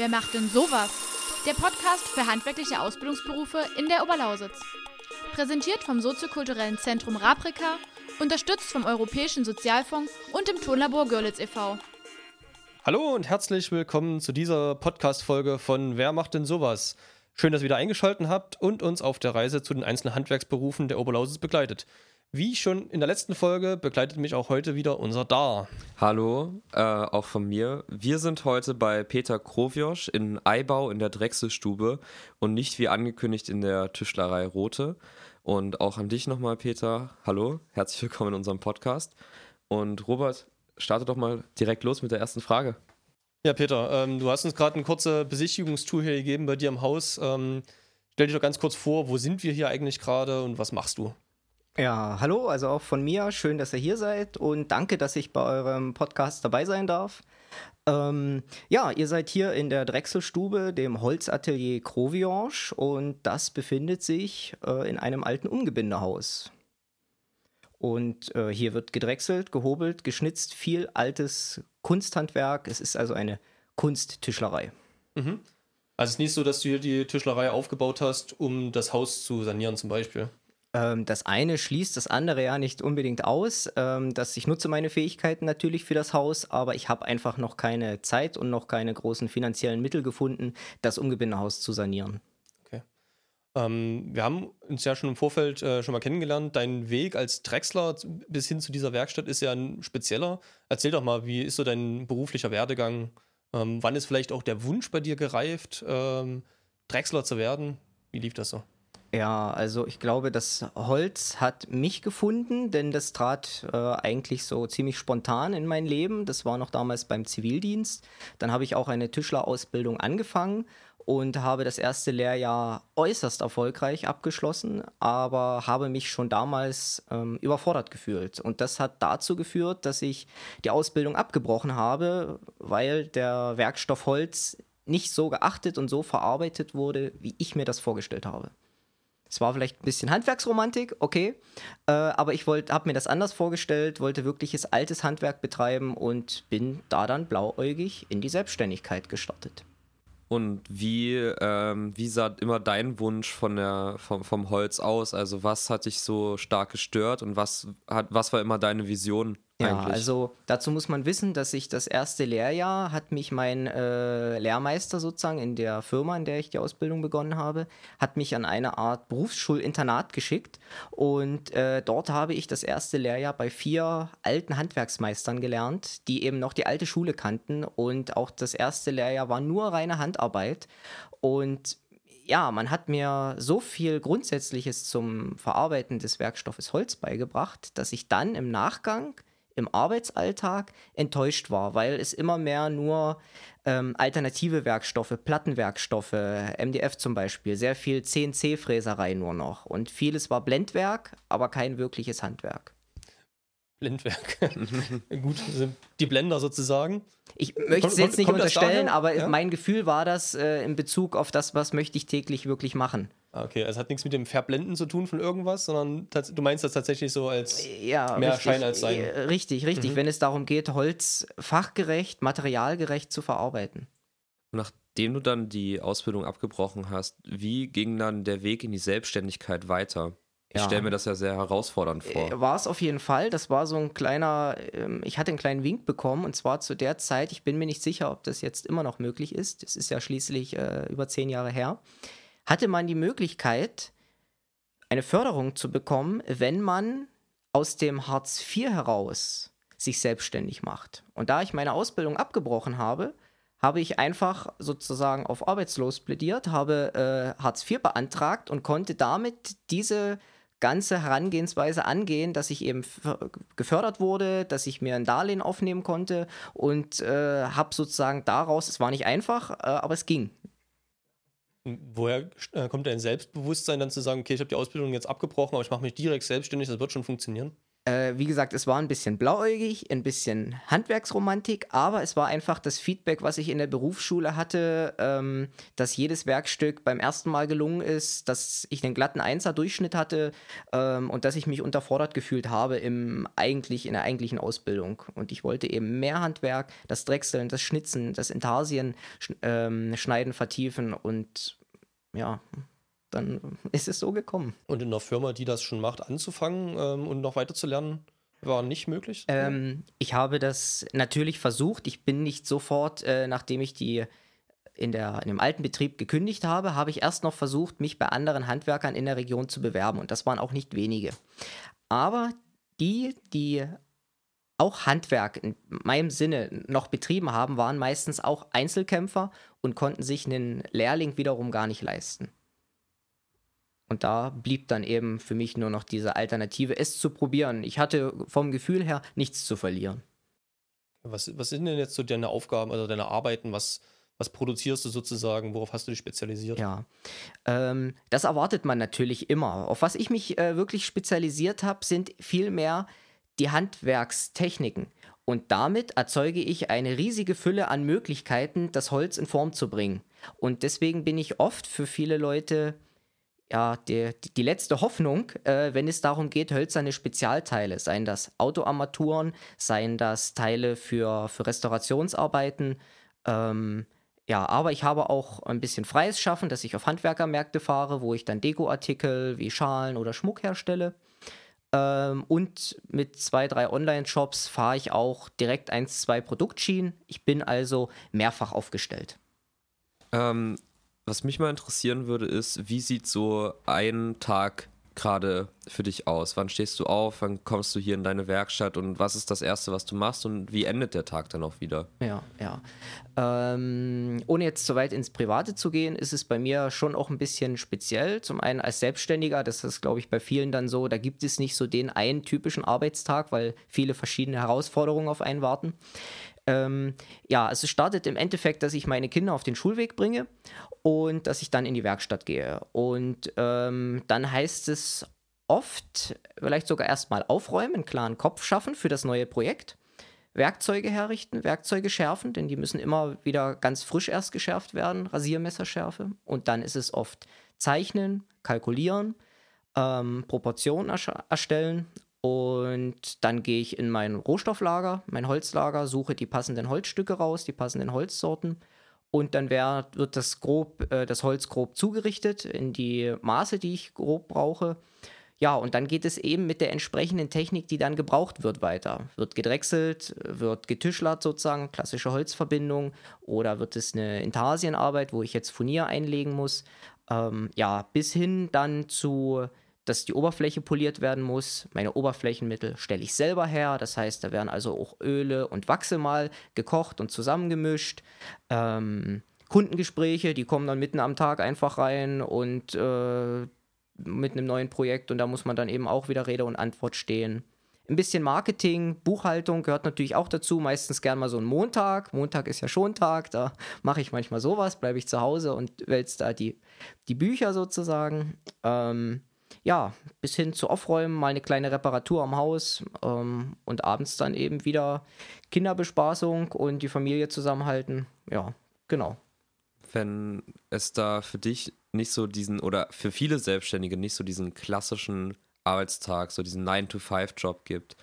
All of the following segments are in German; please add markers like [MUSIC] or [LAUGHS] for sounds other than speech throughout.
Wer macht denn sowas? Der Podcast für handwerkliche Ausbildungsberufe in der Oberlausitz. Präsentiert vom soziokulturellen Zentrum Raprika, unterstützt vom Europäischen Sozialfonds und dem Tonlabor Görlitz e.V. Hallo und herzlich willkommen zu dieser Podcast-Folge von Wer macht denn sowas? Schön, dass ihr wieder eingeschaltet habt und uns auf der Reise zu den einzelnen Handwerksberufen der Oberlausitz begleitet. Wie schon in der letzten Folge begleitet mich auch heute wieder unser Dar. Hallo, äh, auch von mir. Wir sind heute bei Peter Kroviosch in Eibau in der Drechselstube und nicht wie angekündigt in der Tischlerei Rote. Und auch an dich nochmal, Peter. Hallo, herzlich willkommen in unserem Podcast. Und Robert, starte doch mal direkt los mit der ersten Frage. Ja, Peter, ähm, du hast uns gerade eine kurze Besichtigungstour hier gegeben bei dir im Haus. Ähm, stell dich doch ganz kurz vor, wo sind wir hier eigentlich gerade und was machst du? Ja, hallo, also auch von mir. Schön, dass ihr hier seid und danke, dass ich bei eurem Podcast dabei sein darf. Ähm, ja, ihr seid hier in der Drechselstube, dem Holzatelier Croviange und das befindet sich äh, in einem alten Umgebindehaus. Und äh, hier wird gedrechselt, gehobelt, geschnitzt, viel altes Kunsthandwerk. Es ist also eine Kunsttischlerei. Mhm. Also es ist nicht so, dass du hier die Tischlerei aufgebaut hast, um das Haus zu sanieren zum Beispiel. Ähm, das eine schließt das andere ja nicht unbedingt aus. Ähm, dass ich nutze meine Fähigkeiten natürlich für das Haus, aber ich habe einfach noch keine Zeit und noch keine großen finanziellen Mittel gefunden, das Umgebindehaus zu sanieren. Ähm, wir haben uns ja schon im Vorfeld äh, schon mal kennengelernt. Dein Weg als Drechsler bis hin zu dieser Werkstatt ist ja ein spezieller. Erzähl doch mal, wie ist so dein beruflicher Werdegang? Ähm, wann ist vielleicht auch der Wunsch bei dir gereift, ähm, Drechsler zu werden? Wie lief das so? Ja, also ich glaube, das Holz hat mich gefunden, denn das trat äh, eigentlich so ziemlich spontan in mein Leben. Das war noch damals beim Zivildienst. Dann habe ich auch eine Tischlerausbildung angefangen und habe das erste Lehrjahr äußerst erfolgreich abgeschlossen, aber habe mich schon damals ähm, überfordert gefühlt. Und das hat dazu geführt, dass ich die Ausbildung abgebrochen habe, weil der Werkstoff Holz nicht so geachtet und so verarbeitet wurde, wie ich mir das vorgestellt habe. Es war vielleicht ein bisschen Handwerksromantik, okay. Äh, aber ich habe mir das anders vorgestellt, wollte wirkliches altes Handwerk betreiben und bin da dann blauäugig in die Selbstständigkeit gestartet. Und wie, ähm, wie sah immer dein Wunsch von der, vom, vom Holz aus? Also was hat dich so stark gestört und was, hat, was war immer deine Vision? Ja, eigentlich. also dazu muss man wissen, dass ich das erste Lehrjahr hat mich mein äh, Lehrmeister sozusagen in der Firma, in der ich die Ausbildung begonnen habe, hat mich an eine Art Berufsschulinternat geschickt und äh, dort habe ich das erste Lehrjahr bei vier alten Handwerksmeistern gelernt, die eben noch die alte Schule kannten und auch das erste Lehrjahr war nur reine Handarbeit und ja, man hat mir so viel Grundsätzliches zum Verarbeiten des Werkstoffes Holz beigebracht, dass ich dann im Nachgang im Arbeitsalltag enttäuscht war, weil es immer mehr nur ähm, alternative Werkstoffe, Plattenwerkstoffe, MDF zum Beispiel, sehr viel CNC-Fräserei nur noch. Und vieles war Blendwerk, aber kein wirkliches Handwerk. Blendwerk. [LAUGHS] Gut, die Blender sozusagen. Ich möchte es jetzt nicht unterstellen, aber ja? mein Gefühl war das äh, in Bezug auf das, was möchte ich täglich wirklich machen. Okay, also hat nichts mit dem Verblenden zu tun von irgendwas, sondern du meinst das tatsächlich so als ja, mehr richtig, Schein als Sein. Richtig, richtig. Mhm. Wenn es darum geht, Holz fachgerecht, materialgerecht zu verarbeiten. Nachdem du dann die Ausbildung abgebrochen hast, wie ging dann der Weg in die Selbstständigkeit weiter? Ich ja. stelle mir das ja sehr herausfordernd vor. Äh, war es auf jeden Fall. Das war so ein kleiner, ähm, ich hatte einen kleinen Wink bekommen und zwar zu der Zeit, ich bin mir nicht sicher, ob das jetzt immer noch möglich ist. Das ist ja schließlich äh, über zehn Jahre her hatte man die Möglichkeit, eine Förderung zu bekommen, wenn man aus dem Hartz IV heraus sich selbstständig macht. Und da ich meine Ausbildung abgebrochen habe, habe ich einfach sozusagen auf arbeitslos plädiert, habe äh, Hartz IV beantragt und konnte damit diese ganze Herangehensweise angehen, dass ich eben gefördert wurde, dass ich mir ein Darlehen aufnehmen konnte und äh, habe sozusagen daraus, es war nicht einfach, äh, aber es ging. Woher äh, kommt dein Selbstbewusstsein dann zu sagen, okay, ich habe die Ausbildung jetzt abgebrochen, aber ich mache mich direkt selbstständig, das wird schon funktionieren? Äh, wie gesagt, es war ein bisschen blauäugig, ein bisschen Handwerksromantik, aber es war einfach das Feedback, was ich in der Berufsschule hatte, ähm, dass jedes Werkstück beim ersten Mal gelungen ist, dass ich einen glatten Einser-Durchschnitt hatte ähm, und dass ich mich unterfordert gefühlt habe im eigentlich, in der eigentlichen Ausbildung. Und ich wollte eben mehr Handwerk, das Drechseln, das Schnitzen, das Intarsien ähm, schneiden, vertiefen und ja, dann ist es so gekommen. Und in einer Firma, die das schon macht, anzufangen ähm, und noch weiter zu lernen, war nicht möglich? Ähm, ich habe das natürlich versucht. Ich bin nicht sofort, äh, nachdem ich die in, der, in dem alten Betrieb gekündigt habe, habe ich erst noch versucht, mich bei anderen Handwerkern in der Region zu bewerben. Und das waren auch nicht wenige. Aber die, die auch Handwerk in meinem Sinne noch betrieben haben, waren meistens auch Einzelkämpfer und konnten sich einen Lehrling wiederum gar nicht leisten. Und da blieb dann eben für mich nur noch diese Alternative, es zu probieren. Ich hatte vom Gefühl her nichts zu verlieren. Was, was sind denn jetzt so deine Aufgaben, also deine Arbeiten? Was, was produzierst du sozusagen? Worauf hast du dich spezialisiert? Ja, ähm, das erwartet man natürlich immer. Auf was ich mich äh, wirklich spezialisiert habe, sind vielmehr die Handwerkstechniken. Und damit erzeuge ich eine riesige Fülle an Möglichkeiten, das Holz in Form zu bringen. Und deswegen bin ich oft für viele Leute ja, die, die letzte Hoffnung, äh, wenn es darum geht, hölzerne Spezialteile, seien das Autoarmaturen, seien das Teile für, für Restaurationsarbeiten. Ähm, ja, aber ich habe auch ein bisschen freies Schaffen, dass ich auf Handwerkermärkte fahre, wo ich dann Dekoartikel wie Schalen oder Schmuck herstelle. Ähm, und mit zwei, drei Online-Shops fahre ich auch direkt eins, zwei Produktschienen. Ich bin also mehrfach aufgestellt. Ähm, was mich mal interessieren würde, ist, wie sieht so ein Tag gerade für dich aus? Wann stehst du auf? Wann kommst du hier in deine Werkstatt? Und was ist das Erste, was du machst? Und wie endet der Tag dann auch wieder? Ja, ja. Ähm, ohne jetzt so weit ins Private zu gehen, ist es bei mir schon auch ein bisschen speziell. Zum einen als Selbstständiger, das ist, glaube ich, bei vielen dann so, da gibt es nicht so den einen typischen Arbeitstag, weil viele verschiedene Herausforderungen auf einen warten. Ähm, ja, also es startet im Endeffekt, dass ich meine Kinder auf den Schulweg bringe und dass ich dann in die Werkstatt gehe. Und ähm, dann heißt es oft, vielleicht sogar erstmal aufräumen, einen klaren Kopf schaffen für das neue Projekt. Werkzeuge herrichten, Werkzeuge schärfen, denn die müssen immer wieder ganz frisch erst geschärft werden, Rasiermesserschärfe. Und dann ist es oft zeichnen, kalkulieren, ähm, Proportionen erstellen und dann gehe ich in mein Rohstofflager, mein Holzlager, suche die passenden Holzstücke raus, die passenden Holzsorten. Und dann wär, wird das, grob, äh, das Holz grob zugerichtet in die Maße, die ich grob brauche. Ja, und dann geht es eben mit der entsprechenden Technik, die dann gebraucht wird, weiter. Wird gedrechselt, wird getischlert sozusagen, klassische Holzverbindung, oder wird es eine Intarsienarbeit, wo ich jetzt Furnier einlegen muss. Ähm, ja, bis hin dann zu dass die Oberfläche poliert werden muss. Meine Oberflächenmittel stelle ich selber her. Das heißt, da werden also auch Öle und Wachse mal gekocht und zusammengemischt. Ähm, Kundengespräche, die kommen dann mitten am Tag einfach rein und äh, mit einem neuen Projekt und da muss man dann eben auch wieder Rede und Antwort stehen. Ein bisschen Marketing, Buchhaltung gehört natürlich auch dazu. Meistens gern mal so ein Montag. Montag ist ja schon Tag, da mache ich manchmal sowas, bleibe ich zu Hause und wälze da die, die Bücher sozusagen. Ähm, ja, bis hin zu Aufräumen, mal eine kleine Reparatur am Haus ähm, und abends dann eben wieder Kinderbespaßung und die Familie zusammenhalten. Ja, genau. Wenn es da für dich nicht so diesen, oder für viele Selbstständige nicht so diesen klassischen Arbeitstag, so diesen 9-to-5-Job gibt,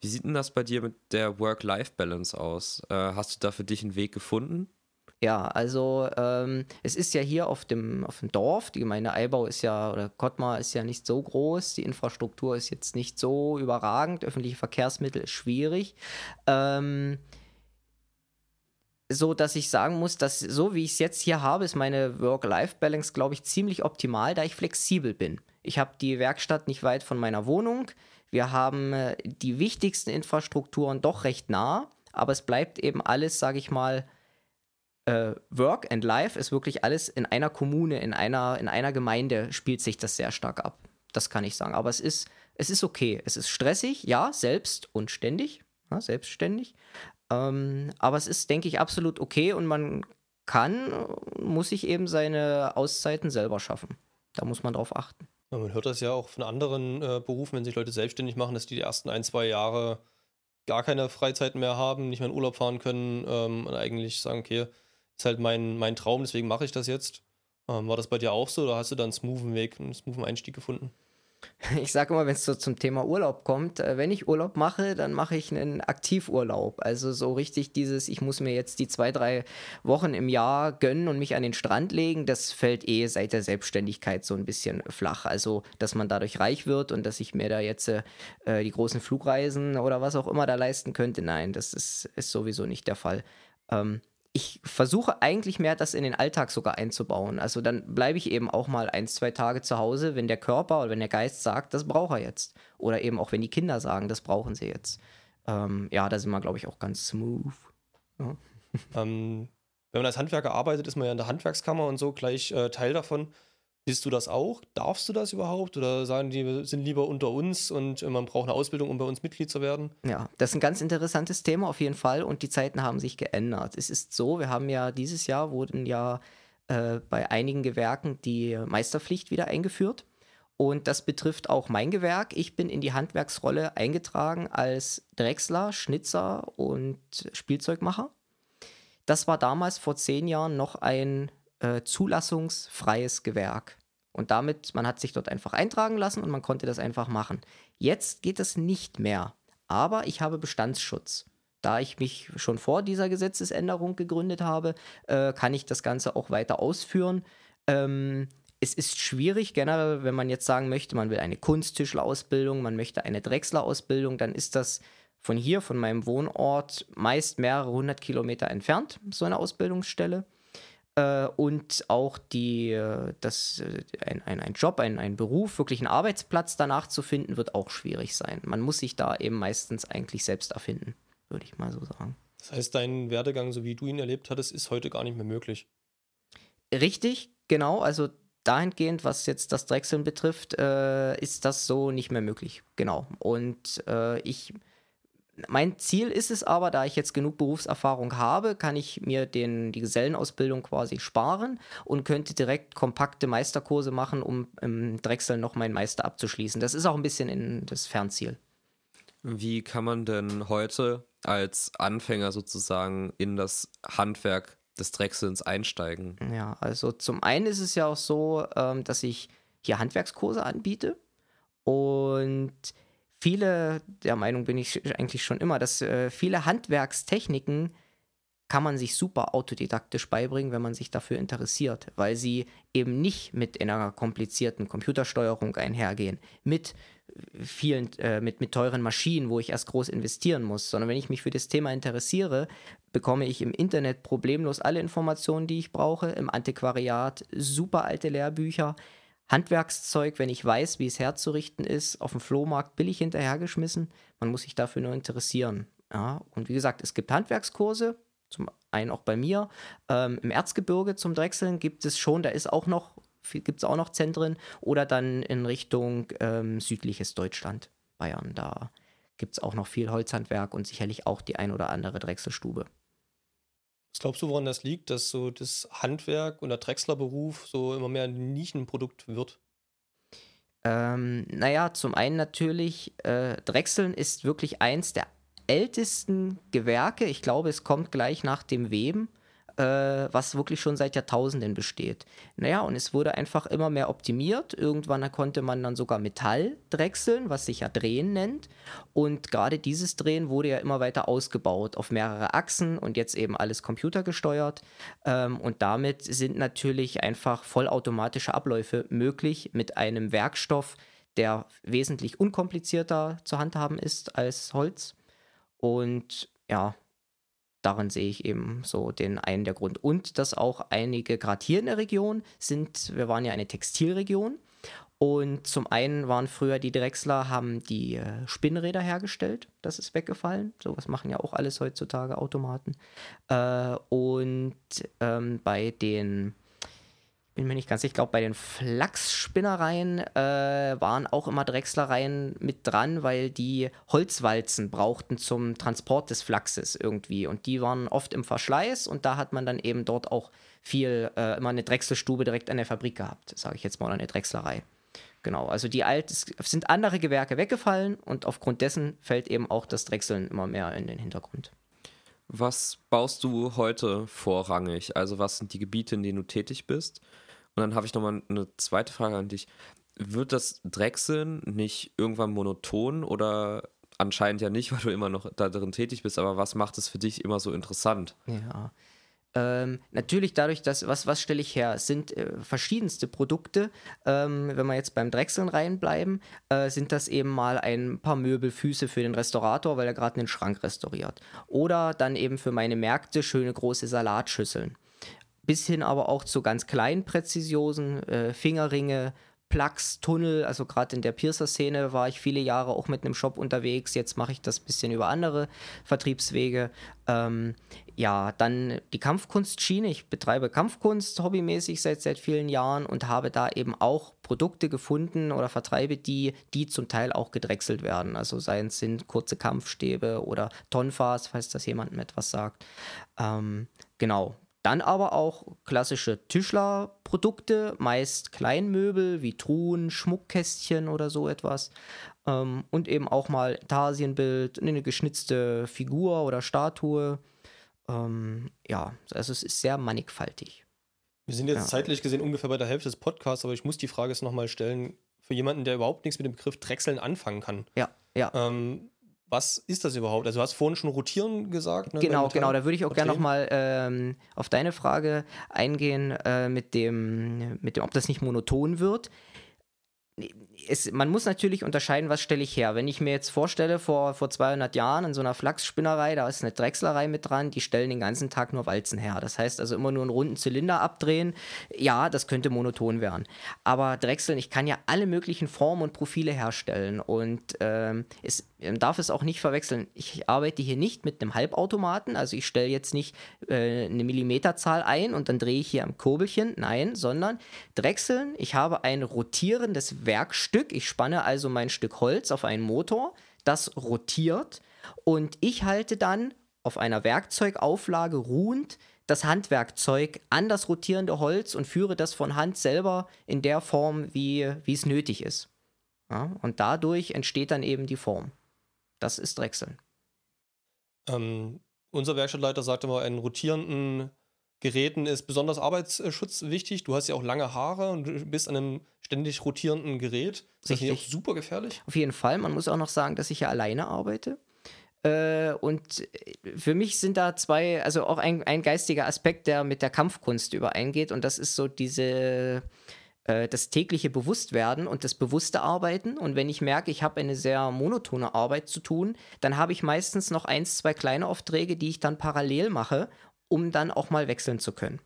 wie sieht denn das bei dir mit der Work-Life-Balance aus? Äh, hast du da für dich einen Weg gefunden? Ja, also ähm, es ist ja hier auf dem, auf dem Dorf, die Gemeinde Eibau ist ja, oder Kottmar ist ja nicht so groß, die Infrastruktur ist jetzt nicht so überragend, öffentliche Verkehrsmittel ist schwierig. Ähm, so dass ich sagen muss, dass so wie ich es jetzt hier habe, ist meine Work-Life-Balance, glaube ich, ziemlich optimal, da ich flexibel bin. Ich habe die Werkstatt nicht weit von meiner Wohnung. Wir haben äh, die wichtigsten Infrastrukturen doch recht nah, aber es bleibt eben alles, sage ich mal, äh, Work and Life ist wirklich alles in einer Kommune, in einer, in einer Gemeinde spielt sich das sehr stark ab. Das kann ich sagen. Aber es ist, es ist okay. Es ist stressig, ja, selbst und ständig, ja, selbstständig. Ähm, aber es ist, denke ich, absolut okay und man kann, muss sich eben seine Auszeiten selber schaffen. Da muss man drauf achten. Ja, man hört das ja auch von anderen äh, Berufen, wenn sich Leute selbstständig machen, dass die die ersten ein, zwei Jahre gar keine Freizeit mehr haben, nicht mehr in Urlaub fahren können ähm, und eigentlich sagen, okay, ist halt mein, mein Traum, deswegen mache ich das jetzt. Ähm, war das bei dir auch so oder hast du dann einen smoothen Weg, einen smoothen Einstieg gefunden? [LAUGHS] Ich sage immer, wenn es so zum Thema Urlaub kommt, äh, wenn ich Urlaub mache, dann mache ich einen Aktivurlaub. Also so richtig dieses, ich muss mir jetzt die zwei, drei Wochen im Jahr gönnen und mich an den Strand legen, das fällt eh seit der Selbstständigkeit so ein bisschen flach. Also, dass man dadurch reich wird und dass ich mir da jetzt äh, die großen Flugreisen oder was auch immer da leisten könnte, nein, das ist, ist sowieso nicht der Fall. Ähm, ich versuche eigentlich mehr das in den Alltag sogar einzubauen. Also dann bleibe ich eben auch mal ein, zwei Tage zu Hause, wenn der Körper oder wenn der Geist sagt, das braucht er jetzt. Oder eben auch wenn die Kinder sagen, das brauchen sie jetzt. Ähm, ja, da sind wir, glaube ich, auch ganz smooth. Ja. Ähm, wenn man als Handwerker arbeitet, ist man ja in der Handwerkskammer und so gleich äh, Teil davon. Bist du das auch? Darfst du das überhaupt? Oder sagen die, wir sind lieber unter uns und man braucht eine Ausbildung, um bei uns Mitglied zu werden? Ja, das ist ein ganz interessantes Thema auf jeden Fall und die Zeiten haben sich geändert. Es ist so, wir haben ja dieses Jahr wurden ja äh, bei einigen Gewerken die Meisterpflicht wieder eingeführt. Und das betrifft auch mein Gewerk. Ich bin in die Handwerksrolle eingetragen als Drechsler, Schnitzer und Spielzeugmacher. Das war damals vor zehn Jahren noch ein äh, zulassungsfreies Gewerk. Und damit, man hat sich dort einfach eintragen lassen und man konnte das einfach machen. Jetzt geht das nicht mehr. Aber ich habe Bestandsschutz. Da ich mich schon vor dieser Gesetzesänderung gegründet habe, äh, kann ich das Ganze auch weiter ausführen. Ähm, es ist schwierig, generell, wenn man jetzt sagen möchte, man will eine Kunsttischlerausbildung, man möchte eine Drechslerausbildung, dann ist das von hier, von meinem Wohnort, meist mehrere hundert Kilometer entfernt, so eine Ausbildungsstelle. Äh, und auch die, äh, das, äh, ein, ein, ein Job, ein, ein Beruf, wirklich einen Arbeitsplatz danach zu finden, wird auch schwierig sein. Man muss sich da eben meistens eigentlich selbst erfinden, würde ich mal so sagen. Das heißt, dein Werdegang, so wie du ihn erlebt hattest, ist heute gar nicht mehr möglich. Richtig, genau. Also dahingehend, was jetzt das Drechseln betrifft, äh, ist das so nicht mehr möglich. Genau. Und äh, ich mein Ziel ist es aber, da ich jetzt genug Berufserfahrung habe, kann ich mir den, die Gesellenausbildung quasi sparen und könnte direkt kompakte Meisterkurse machen, um im Drechsel noch meinen Meister abzuschließen. Das ist auch ein bisschen in das Fernziel. Wie kann man denn heute als Anfänger sozusagen in das Handwerk des Drechselns einsteigen? Ja, also zum einen ist es ja auch so, ähm, dass ich hier Handwerkskurse anbiete und viele, der Meinung bin ich eigentlich schon immer, dass äh, viele Handwerkstechniken kann man sich super autodidaktisch beibringen, wenn man sich dafür interessiert, weil sie eben nicht mit einer komplizierten Computersteuerung einhergehen, mit vielen, äh, mit, mit teuren Maschinen, wo ich erst groß investieren muss, sondern wenn ich mich für das Thema interessiere, bekomme ich im Internet problemlos alle Informationen, die ich brauche, im Antiquariat super alte Lehrbücher, Handwerkszeug, wenn ich weiß, wie es herzurichten ist, auf dem Flohmarkt billig hinterhergeschmissen. Man muss sich dafür nur interessieren. Ja, und wie gesagt, es gibt Handwerkskurse, zum einen auch bei mir. Ähm, Im Erzgebirge zum Drechseln gibt es schon, da ist auch noch, gibt es auch noch Zentren oder dann in Richtung ähm, südliches Deutschland, Bayern. Da gibt es auch noch viel Holzhandwerk und sicherlich auch die ein oder andere Drechselstube. Was glaubst du, woran das liegt, dass so das Handwerk und der Drechslerberuf so immer mehr ein Nischenprodukt wird? Ähm, naja, zum einen natürlich, äh, Drechseln ist wirklich eins der ältesten Gewerke. Ich glaube, es kommt gleich nach dem Weben was wirklich schon seit Jahrtausenden besteht. Naja, und es wurde einfach immer mehr optimiert. Irgendwann konnte man dann sogar Metall drechseln, was sich ja Drehen nennt. Und gerade dieses Drehen wurde ja immer weiter ausgebaut auf mehrere Achsen und jetzt eben alles computergesteuert. Ähm, und damit sind natürlich einfach vollautomatische Abläufe möglich mit einem Werkstoff, der wesentlich unkomplizierter zu handhaben ist als Holz. Und ja, darin sehe ich eben so den einen der Grund. Und dass auch einige, gerade hier in der Region, sind, wir waren ja eine Textilregion. Und zum einen waren früher die Drechsler, haben die äh, Spinnräder hergestellt. Das ist weggefallen. Sowas machen ja auch alles heutzutage Automaten. Äh, und ähm, bei den bin mir nicht ganz sicher, ich glaube, bei den Flachsspinnereien äh, waren auch immer Drechslereien mit dran, weil die Holzwalzen brauchten zum Transport des Flachses irgendwie. Und die waren oft im Verschleiß und da hat man dann eben dort auch viel, äh, immer eine Drechselstube direkt an der Fabrik gehabt, sage ich jetzt mal, oder eine Drechslerei. Genau, also die alt, sind andere Gewerke weggefallen und aufgrund dessen fällt eben auch das Drechseln immer mehr in den Hintergrund. Was baust du heute vorrangig? Also was sind die Gebiete, in denen du tätig bist? Und dann habe ich nochmal eine zweite Frage an dich. Wird das Drechseln nicht irgendwann monoton oder anscheinend ja nicht, weil du immer noch da drin tätig bist, aber was macht es für dich immer so interessant? Ja, ähm, natürlich dadurch, dass, was, was stelle ich her? Es sind äh, verschiedenste Produkte. Ähm, wenn wir jetzt beim Drechseln reinbleiben, äh, sind das eben mal ein paar Möbelfüße für den Restaurator, weil er gerade einen Schrank restauriert. Oder dann eben für meine Märkte schöne große Salatschüsseln. Bis hin aber auch zu ganz kleinen Präzisionen, äh, Fingerringe, Plugs, Tunnel, also gerade in der Piercer-Szene war ich viele Jahre auch mit einem Shop unterwegs. Jetzt mache ich das ein bisschen über andere Vertriebswege. Ähm, ja, dann die Kampfkunstschiene. Ich betreibe Kampfkunst hobbymäßig seit, seit vielen Jahren und habe da eben auch Produkte gefunden oder vertreibe die, die zum Teil auch gedrechselt werden. Also seien es sind kurze Kampfstäbe oder Tonfas, falls das jemandem etwas sagt. Ähm, genau, dann aber auch klassische Tischlerprodukte, meist Kleinmöbel wie Truhen, Schmuckkästchen oder so etwas. Ähm, und eben auch mal Tarsienbild, eine geschnitzte Figur oder Statue. Ähm, ja, also es ist sehr mannigfaltig. Wir sind jetzt Ja. zeitlich gesehen ungefähr bei der Hälfte des Podcasts, aber ich muss die Frage jetzt nochmal stellen, für jemanden, der überhaupt nichts mit dem Begriff Drechseln anfangen kann. Ja, ja. Ähm, was ist das überhaupt? Also du hast vorhin schon Rotieren gesagt. Ne, Genau, Metall- genau. Da würde ich auch gerne nochmal ähm, auf deine Frage eingehen, äh, mit, dem, mit dem, ob das nicht monoton wird. Es, man muss natürlich unterscheiden, was stelle ich her. Wenn ich mir jetzt vorstelle, vor, vor 200 Jahren in so einer Flachsspinnerei, da ist eine Drechslerei mit dran, die stellen den ganzen Tag nur Walzen her. Das heißt also immer nur einen runden Zylinder abdrehen. Ja, das könnte monoton werden. Aber Drechseln, ich kann ja alle möglichen Formen und Profile herstellen. Und ähm, es darf es auch nicht verwechseln. Ich arbeite hier nicht mit einem Halbautomaten, also ich stelle jetzt nicht äh, eine Millimeterzahl ein und dann drehe ich hier am Kurbelchen, nein, sondern Drechseln. Ich habe ein rotierendes Werkstück. Ich spanne also mein Stück Holz auf einen Motor, das rotiert und ich halte dann auf einer Werkzeugauflage ruhend das Handwerkzeug an das rotierende Holz und führe das von Hand selber in der Form, wie, wie es nötig ist. Ja, und dadurch entsteht dann eben die Form. Das ist Drechseln. Ähm, unser Werkstattleiter sagte mal, in rotierenden Geräten ist besonders Arbeitsschutz wichtig. Du hast ja auch lange Haare und du bist an einem ständig rotierenden Gerät. Ist das nicht auch Richtig. super gefährlich? Auf jeden Fall. Man muss auch noch sagen, dass ich ja alleine arbeite. Äh, und für mich sind da zwei, also auch ein, ein geistiger Aspekt, der mit der Kampfkunst übereingeht. Und das ist so diese, äh, das tägliche Bewusstwerden und das bewusste Arbeiten. Und wenn ich merke, ich habe eine sehr monotone Arbeit zu tun, dann habe ich meistens noch eins, zwei kleine Aufträge, die ich dann parallel mache, um dann auch mal wechseln zu können.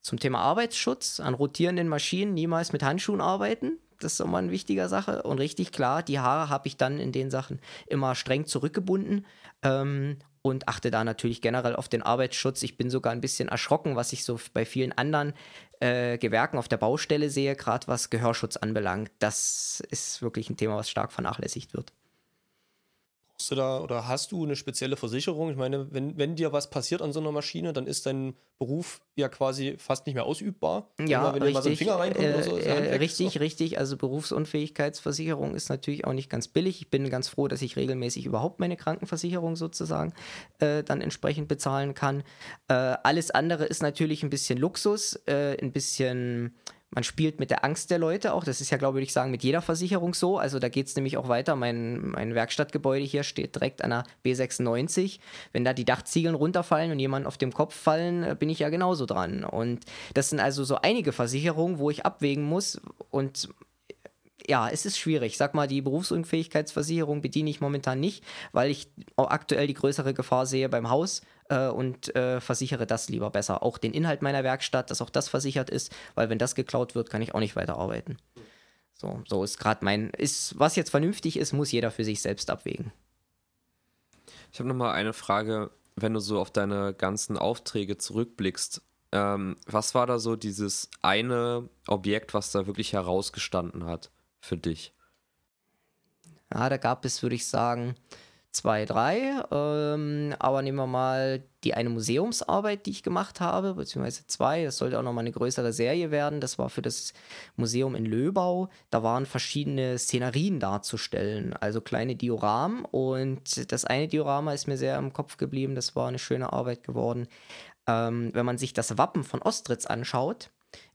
Zum Thema Arbeitsschutz, an rotierenden Maschinen niemals mit Handschuhen arbeiten. Das ist immer eine wichtige Sache. Und richtig klar, die Haare habe ich dann in den Sachen immer streng zurückgebunden ähm, und achte da natürlich generell auf den Arbeitsschutz. Ich bin sogar ein bisschen erschrocken, was ich so bei vielen anderen äh, Gewerken auf der Baustelle sehe, gerade was Gehörschutz anbelangt. Das ist wirklich ein Thema, was stark vernachlässigt wird. Brauchst du da oder hast du eine spezielle Versicherung? Ich meine, wenn, wenn dir was passiert an so einer Maschine, dann ist dein Beruf ja quasi fast nicht mehr ausübbar. Ja, Immer, wenn dir mal so ein richtig. Finger reinkommt oder so, äh, weg. richtig, richtig. Also Berufsunfähigkeitsversicherung ist natürlich auch nicht ganz billig. Ich bin ganz froh, dass ich regelmäßig überhaupt meine Krankenversicherung sozusagen äh, dann entsprechend bezahlen kann. Äh, alles andere ist natürlich ein bisschen Luxus, äh, ein bisschen man spielt mit der Angst der Leute auch. Das ist ja, glaube ich, sagen, mit jeder Versicherung so. Also da geht es nämlich auch weiter. Mein, mein Werkstattgebäude hier steht direkt an der B96. Wenn da die Dachziegeln runterfallen und jemand auf dem Kopf fallen, äh, bin ich ja genauso dran. Und das sind also so einige Versicherungen, wo ich abwägen muss. Und ja, es ist schwierig. Sag mal, die Berufsunfähigkeitsversicherung bediene ich momentan nicht, weil ich aktuell die größere Gefahr sehe beim Haus äh, und äh, versichere das lieber besser. Auch den Inhalt meiner Werkstatt, dass auch das versichert ist, weil wenn das geklaut wird, kann ich auch nicht weiterarbeiten. So, so ist gerade mein, ist, was jetzt vernünftig ist, muss jeder für sich selbst abwägen. Ich habe nochmal eine Frage, wenn du so auf deine ganzen Aufträge zurückblickst. Ähm, was war da so dieses eine Objekt, was da wirklich herausgestanden hat für dich? Ja, da gab es, würde ich sagen, zwei, drei. Ähm, aber nehmen wir mal die eine Museumsarbeit, die ich gemacht habe, beziehungsweise zwei. Das sollte auch nochmal eine größere Serie werden. Das war für das Museum in Löbau. Da waren verschiedene Szenarien darzustellen, also kleine Dioramen. Und das eine Diorama ist mir sehr im Kopf geblieben. Das war eine schöne Arbeit geworden. Ähm, wenn man sich das Wappen von Ostritz anschaut,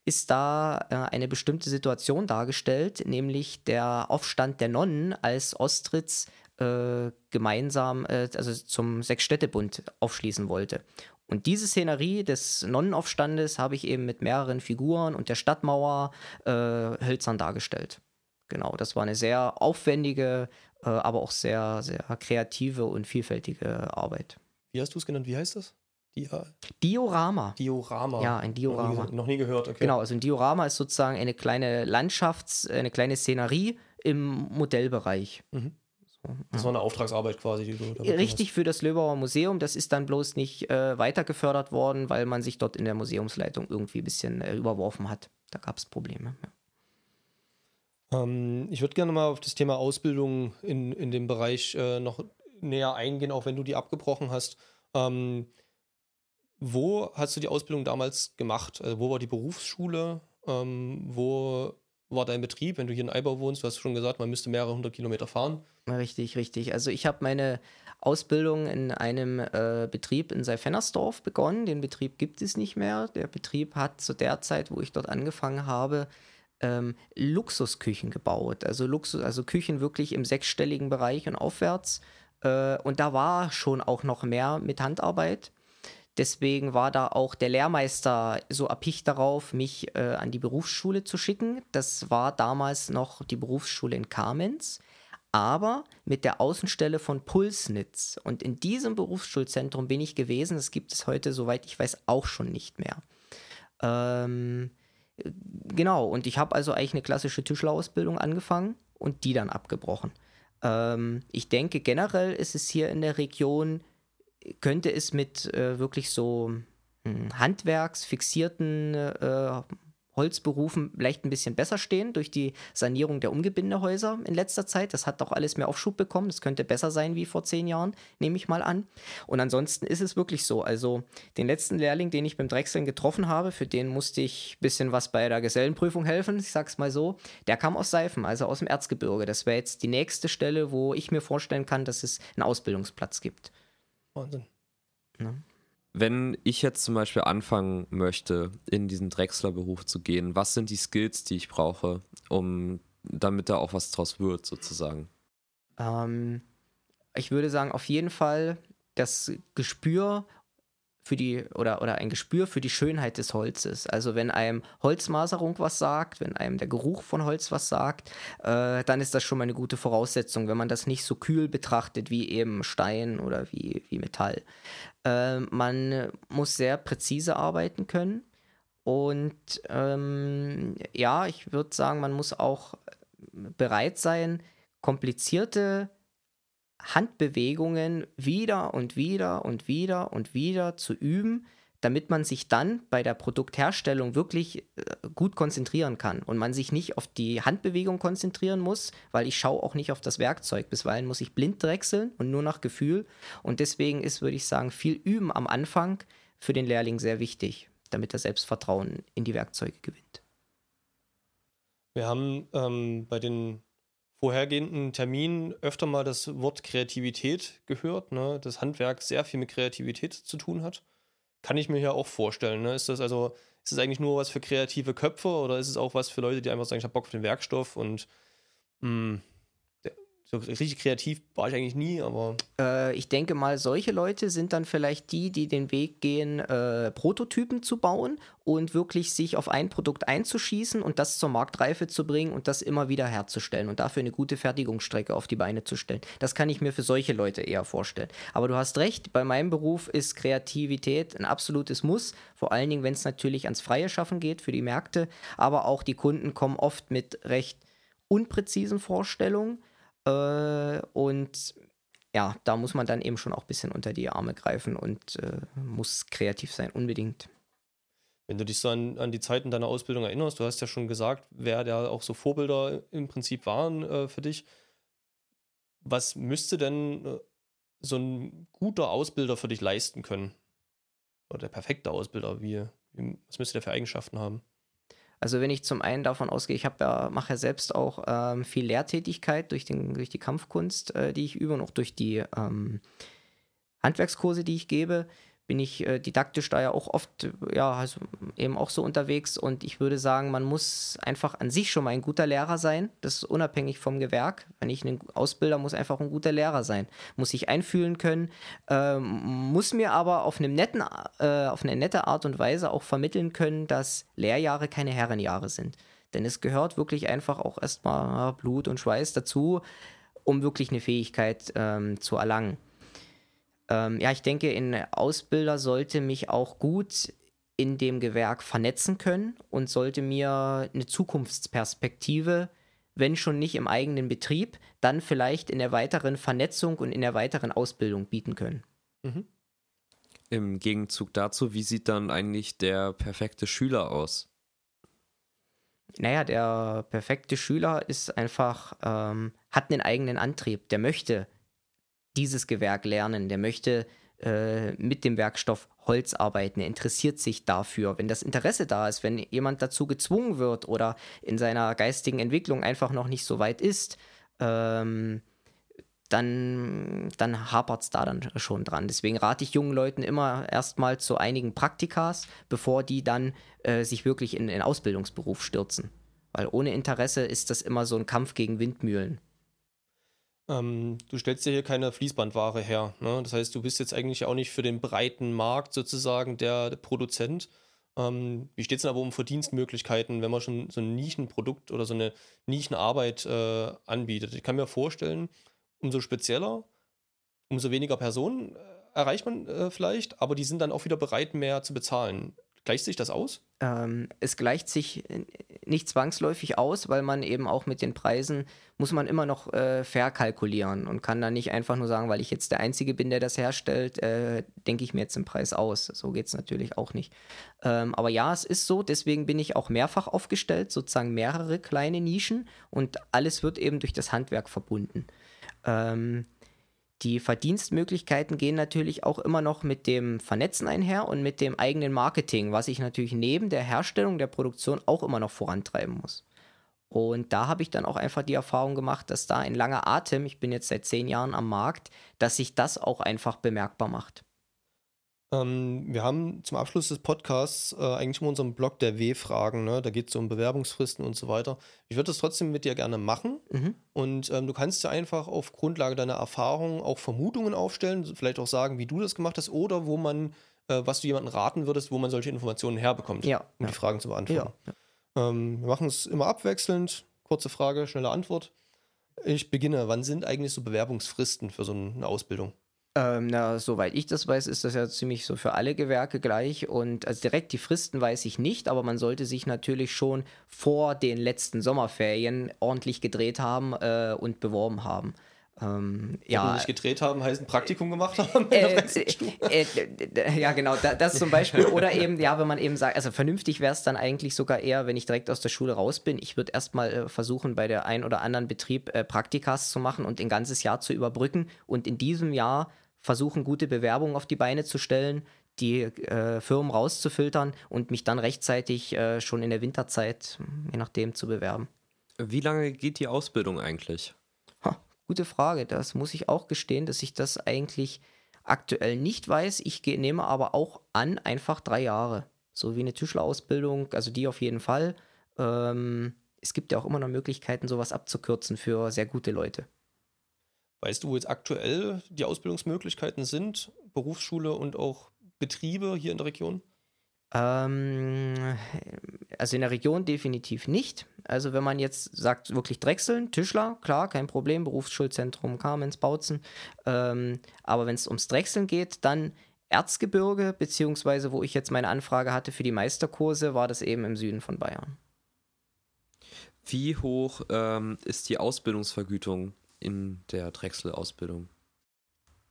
ist da äh, eine bestimmte Situation dargestellt, nämlich der Aufstand der Nonnen, als Ostritz äh, gemeinsam, äh, also zum Sechsstädtebund aufschließen wollte. Und diese Szenerie des Nonnenaufstandes habe ich eben mit mehreren Figuren und der Stadtmauer äh, hölzern dargestellt. Genau, das war eine sehr aufwendige, äh, aber auch sehr, sehr kreative und vielfältige Arbeit. Wie hast du es genannt? Wie heißt das? Dia Diorama. Diorama. Ja, ein Diorama. Noch nie, noch nie, gehört, okay. Genau, also ein Diorama ist sozusagen eine kleine Landschafts-, eine kleine Szenerie im Modellbereich. Mhm. Das war eine Auftragsarbeit quasi, die du da Richtig für das Löbauer Museum. Das ist dann bloß nicht äh, weiter gefördert worden, weil man sich dort in der Museumsleitung irgendwie ein bisschen äh, überworfen hat. Da gab es Probleme. Ja. Ähm, ich würde gerne mal auf das Thema Ausbildung in, in dem Bereich äh, noch näher eingehen, auch wenn du die abgebrochen hast. Ähm, wo hast du die Ausbildung damals gemacht? Also wo war die Berufsschule? Ähm, wo war dein Betrieb, wenn du hier in Eibau wohnst? Du hast schon gesagt, man müsste mehrere hundert Kilometer fahren. Richtig, richtig. Also ich habe meine Ausbildung in einem äh, Betrieb in Seifennersdorf begonnen. Den Betrieb gibt es nicht mehr. Der Betrieb hat zu der Zeit, wo ich dort angefangen habe, ähm, Luxusküchen gebaut. Also Luxus, also Küchen wirklich im sechsstelligen Bereich und aufwärts. Äh, und da war schon auch noch mehr mit Handarbeit. Deswegen war da auch der Lehrmeister so erpicht darauf, mich äh, an die Berufsschule zu schicken. Das war damals noch die Berufsschule in Kamenz, aber mit der Außenstelle von Pulsnitz. Und in diesem Berufsschulzentrum bin ich gewesen. Das gibt es heute, soweit ich weiß, auch schon nicht mehr. Ähm, genau, und ich habe also eigentlich eine klassische Tischlerausbildung angefangen und die dann abgebrochen. Ähm, ich denke, generell ist es hier in der Region könnte es mit äh, wirklich so hm, handwerksfixierten äh, Holzberufen vielleicht ein bisschen besser stehen durch die Sanierung der Umgebindehäuser in letzter Zeit. Das hat doch alles mehr Aufschub bekommen. Das könnte besser sein wie vor zehn Jahren, nehme ich mal an. Und ansonsten ist es wirklich so. Also den letzten Lehrling, den ich beim Drechseln getroffen habe, für den musste ich ein bisschen was bei der Gesellenprüfung helfen, ich sag's mal so. Der kam aus Seifen, also aus dem Erzgebirge. Das wäre jetzt die nächste Stelle, wo ich mir vorstellen kann, dass es einen Ausbildungsplatz gibt. Wahnsinn. Ne? Wenn ich jetzt zum Beispiel anfangen möchte, in diesen Drechslerberuf zu gehen, was sind die Skills, die ich brauche, um damit da auch was draus wird, sozusagen? Ähm, ich würde sagen, auf jeden Fall das Gespür für die oder, oder ein Gespür für die Schönheit des Holzes. Also wenn einem Holzmaserung was sagt, wenn einem der Geruch von Holz was sagt, äh, dann ist das schon mal eine gute Voraussetzung, wenn man das nicht so kühl betrachtet wie eben Stein oder wie, wie Metall. Äh, man muss sehr präzise arbeiten können. Und ähm, ja, ich würde sagen, man muss auch bereit sein, komplizierte Handbewegungen wieder und wieder und wieder und wieder zu üben, damit man sich dann bei der Produktherstellung wirklich äh, gut konzentrieren kann und man sich nicht auf die Handbewegung konzentrieren muss, weil ich schaue auch nicht auf das Werkzeug. Bisweilen muss ich blind drechseln und nur nach Gefühl. Und deswegen ist, würde ich sagen, viel Üben am Anfang für den Lehrling sehr wichtig, damit er Selbstvertrauen in die Werkzeuge gewinnt. Wir haben ähm, bei den vorhergehenden Terminen öfter mal das Wort Kreativität gehört, ne? das Handwerk sehr viel mit Kreativität zu tun hat. Kann ich mir ja auch vorstellen. Ne? Ist das also, ist das eigentlich nur was für kreative Köpfe oder ist es auch was für Leute, die einfach sagen, ich habe Bock auf den Werkstoff und mh, hm, so richtig kreativ war ich eigentlich nie, aber. Äh, ich denke mal, solche Leute sind dann vielleicht die, die den Weg gehen, äh, Prototypen zu bauen und wirklich sich auf ein Produkt einzuschießen und das zur Marktreife zu bringen und das immer wieder herzustellen und dafür eine gute Fertigungsstrecke auf die Beine zu stellen. Das kann ich mir für solche Leute eher vorstellen. Aber du hast recht, bei meinem Beruf ist Kreativität ein absolutes Muss, vor allen Dingen, wenn es natürlich ans freie Schaffen geht für die Märkte, aber auch die Kunden kommen oft mit recht unpräzisen Vorstellungen äh, und ja, da muss man dann eben schon auch ein bisschen unter die Arme greifen und äh, muss kreativ sein, unbedingt. Wenn du dich so an, an die Zeiten deiner Ausbildung erinnerst, du hast ja schon gesagt, wer da auch so Vorbilder im Prinzip waren äh, für dich. Was müsste denn äh, so ein guter Ausbilder für dich leisten können? Oder der perfekte Ausbilder, wie, wie was müsste der für Eigenschaften haben? Also wenn ich zum einen davon ausgehe, ich ja, mache ja selbst auch ähm, viel Lehrtätigkeit durch, den, durch die Kampfkunst, äh, die ich übe und auch durch die ähm, Handwerkskurse, die ich gebe, bin ich äh, didaktisch da ja auch oft, ja, also eben auch so unterwegs und ich würde sagen, man muss einfach an sich schon mal ein guter Lehrer sein, das ist unabhängig vom Gewerk. Wenn ich einen Ausbilder muss einfach ein guter Lehrer sein, muss sich einfühlen können, ähm, muss mir aber auf, einem netten, äh, auf eine nette Art und Weise auch vermitteln können, dass Lehrjahre keine Herrenjahre sind. Denn es gehört wirklich einfach auch erstmal Blut und Schweiß dazu, um wirklich eine Fähigkeit ähm, zu erlangen. Ähm, ja, ich denke, ein Ausbilder sollte mich auch gut in dem Gewerk vernetzen können und sollte mir eine Zukunftsperspektive, wenn schon nicht im eigenen Betrieb, dann vielleicht in der weiteren Vernetzung und in der weiteren Ausbildung bieten können. Mhm. Im Gegenzug dazu, wie sieht dann eigentlich der perfekte Schüler aus? Naja, der perfekte Schüler ist einfach, ähm, hat einen eigenen Antrieb, der möchte dieses Gewerk lernen, der möchte äh, mit dem Werkstoff Holz arbeiten, er interessiert sich dafür. Wenn das Interesse da ist, wenn jemand dazu gezwungen wird oder in seiner geistigen Entwicklung einfach noch nicht so weit ist, ähm, dann, dann hapert es da dann schon dran. Deswegen rate ich jungen Leuten immer erstmal zu einigen Praktikas, bevor die dann äh, sich wirklich in den Ausbildungsberuf stürzen. Weil ohne Interesse ist das immer so ein Kampf gegen Windmühlen. Ähm, du stellst ja hier keine Fließbandware her. Ne? Das heißt, du bist jetzt eigentlich auch nicht für den breiten Markt sozusagen der, der Produzent. Ähm, wie steht es denn aber um Verdienstmöglichkeiten, wenn man schon so ein Nischenprodukt oder so eine Nischenarbeit äh, anbietet? Ich kann mir vorstellen, umso spezieller, umso weniger Personen äh, erreicht man äh, vielleicht, aber die sind dann auch wieder bereit, mehr zu bezahlen. Gleicht sich das aus? Ähm, es gleicht sich nicht zwangsläufig aus, weil man eben auch mit den Preisen muss man immer noch äh, verkalkulieren und kann dann nicht einfach nur sagen, weil ich jetzt der Einzige bin, der das herstellt, äh, denke ich mir jetzt den Preis aus. So geht es natürlich auch nicht. Ähm, aber ja, es ist so, deswegen bin ich auch mehrfach aufgestellt, sozusagen mehrere kleine Nischen und alles wird eben durch das Handwerk verbunden. Ähm, die Verdienstmöglichkeiten gehen natürlich auch immer noch mit dem Vernetzen einher und mit dem eigenen Marketing, was ich natürlich neben der Herstellung der Produktion auch immer noch vorantreiben muss. Und da habe ich dann auch einfach die Erfahrung gemacht, dass da ein langer Atem, ich bin jetzt seit zehn Jahren am Markt, dass sich das auch einfach bemerkbar macht. Ähm, wir haben zum Abschluss des Podcasts äh, eigentlich mal unseren Blog der W-Fragen. Ne? Da geht es um Bewerbungsfristen und so weiter. Ich würde das trotzdem mit dir gerne machen. Mhm. Und ähm, du kannst ja einfach auf Grundlage deiner Erfahrungen auch Vermutungen aufstellen, vielleicht auch sagen, wie du das gemacht hast oder wo man, äh, was du jemandem raten würdest, wo man solche Informationen herbekommt, ja, um ja. die Fragen zu beantworten. Ja, ähm, wir machen es immer abwechselnd. Kurze Frage, schnelle Antwort. Ich beginne. Wann sind eigentlich so Bewerbungsfristen für so eine Ausbildung? Ähm, na, soweit ich das weiß, ist das ja ziemlich so für alle Gewerke gleich. Und also direkt die Fristen weiß ich nicht, aber man sollte sich natürlich schon vor den letzten Sommerferien ordentlich gedreht haben äh, und beworben haben. Ähm, ja, nicht gedreht haben, heißt ein Praktikum gemacht haben. Äh, äh, äh, ja, genau, da, das zum Beispiel. Oder eben, ja, wenn man eben sagt, also vernünftig wäre es dann eigentlich sogar eher, wenn ich direkt aus der Schule raus bin. Ich würde erstmal äh, versuchen, bei der ein oder anderen Betrieb äh, Praktikas zu machen und ein ganzes Jahr zu überbrücken und in diesem Jahr versuchen, gute Bewerbungen auf die Beine zu stellen, die äh, Firmen rauszufiltern und mich dann rechtzeitig äh, schon in der Winterzeit, je nachdem, zu bewerben. Wie lange geht die Ausbildung eigentlich? Gute Frage. Das muss ich auch gestehen, dass ich das eigentlich aktuell nicht weiß. Ich nehme aber auch an, einfach drei Jahre. So wie eine Tischlerausbildung, also die auf jeden Fall. Ähm, es gibt ja auch immer noch Möglichkeiten, sowas abzukürzen für sehr gute Leute. Weißt du, wo jetzt aktuell die Ausbildungsmöglichkeiten sind? Berufsschule und auch Betriebe hier in der Region? Ähm, also in der Region definitiv nicht. Also wenn man jetzt sagt, wirklich Drechseln, Tischler, klar, kein Problem, Berufsschulzentrum Kamenz, Bautzen. Ähm, aber wenn es ums Drechseln geht, dann Erzgebirge, beziehungsweise wo ich jetzt meine Anfrage hatte für die Meisterkurse, war das eben im Süden von Bayern. Wie hoch ähm, ist die Ausbildungsvergütung in der Drechsel-Ausbildung?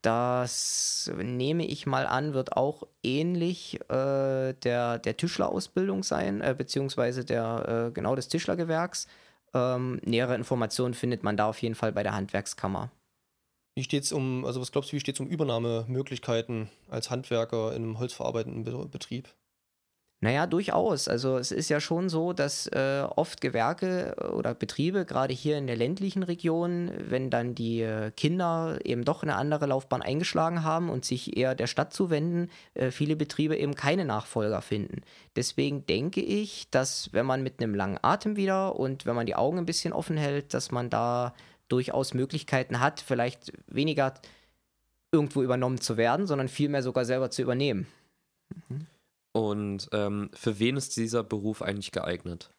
Das nehme ich mal an, wird auch ähnlich äh, der, der Tischlerausbildung sein, äh, beziehungsweise der, äh, genau des Tischlergewerks. Ähm, nähere Informationen findet man da auf jeden Fall bei der Handwerkskammer. Wie steht's um, also was glaubst du, wie steht es um Übernahmemöglichkeiten als Handwerker in einem holzverarbeitenden Betrieb? Naja, durchaus. Also es ist ja schon so, dass äh, oft Gewerke äh, oder Betriebe, gerade hier in der ländlichen Region, wenn dann die äh, Kinder eben doch eine andere Laufbahn eingeschlagen haben und sich eher der Stadt zuwenden, äh, viele Betriebe eben keine Nachfolger finden. Deswegen denke ich, dass wenn man mit einem langen Atem wieder und wenn man die Augen ein bisschen offen hält, dass man da durchaus Möglichkeiten hat, vielleicht weniger irgendwo übernommen zu werden, sondern vielmehr sogar selber zu übernehmen. Mhm. Und ähm, für wen ist dieser Beruf eigentlich geeignet?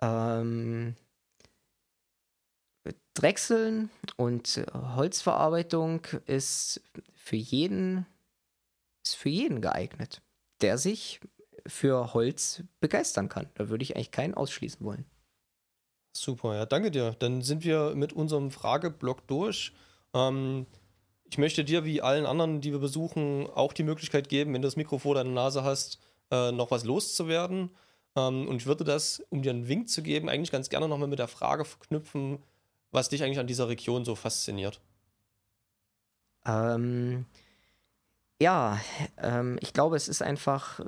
Ähm, Drechseln und Holzverarbeitung ist für jeden, ist für jeden geeignet, der sich für Holz begeistern kann. Da würde ich eigentlich keinen ausschließen wollen. Super, ja, danke dir. Dann sind wir mit unserem Frageblock durch. Ähm, ich möchte dir wie allen anderen, die wir besuchen, auch die Möglichkeit geben, wenn du das Mikro vor deiner Nase hast, äh, noch was loszuwerden. Ähm, und ich würde das, um dir einen Wink zu geben, eigentlich ganz gerne nochmal mit der Frage verknüpfen, was dich eigentlich an dieser Region so fasziniert. Ähm, ja, ähm, ich glaube, es ist einfach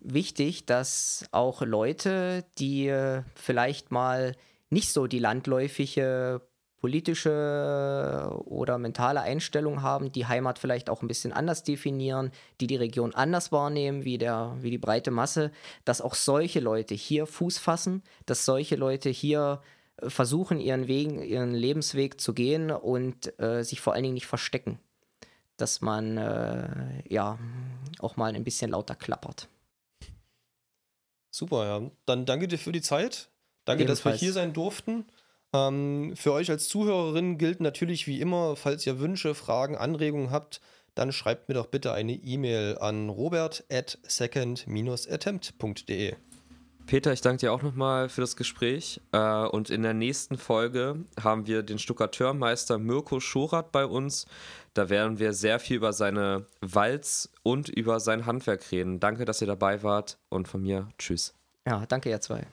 wichtig, dass auch Leute, die äh, vielleicht mal nicht so die landläufige politische oder mentale Einstellung haben, die Heimat vielleicht auch ein bisschen anders definieren, die die Region anders wahrnehmen wie, der, wie die breite Masse, dass auch solche Leute hier Fuß fassen, dass solche Leute hier äh, versuchen, ihren, Weg, ihren Lebensweg zu gehen und äh, sich vor allen Dingen nicht verstecken. Dass man äh, ja auch mal ein bisschen lauter klappert. Super, ja. Dann danke dir für die Zeit. Danke, Ebenfalls. dass wir hier sein durften. Ähm, für euch als Zuhörerin gilt natürlich wie immer, falls ihr Wünsche, Fragen, Anregungen habt, dann schreibt mir doch bitte eine E-Mail an robert at second-attempt.de. Peter, ich danke dir auch nochmal für das Gespräch. Äh, und in der nächsten Folge haben wir den Stuckateurmeister Mirko Schorat bei uns. Da werden wir sehr viel über seine Walz und über sein Handwerk reden. Danke, dass ihr dabei wart und von mir Tschüss. Ja, danke ihr zwei.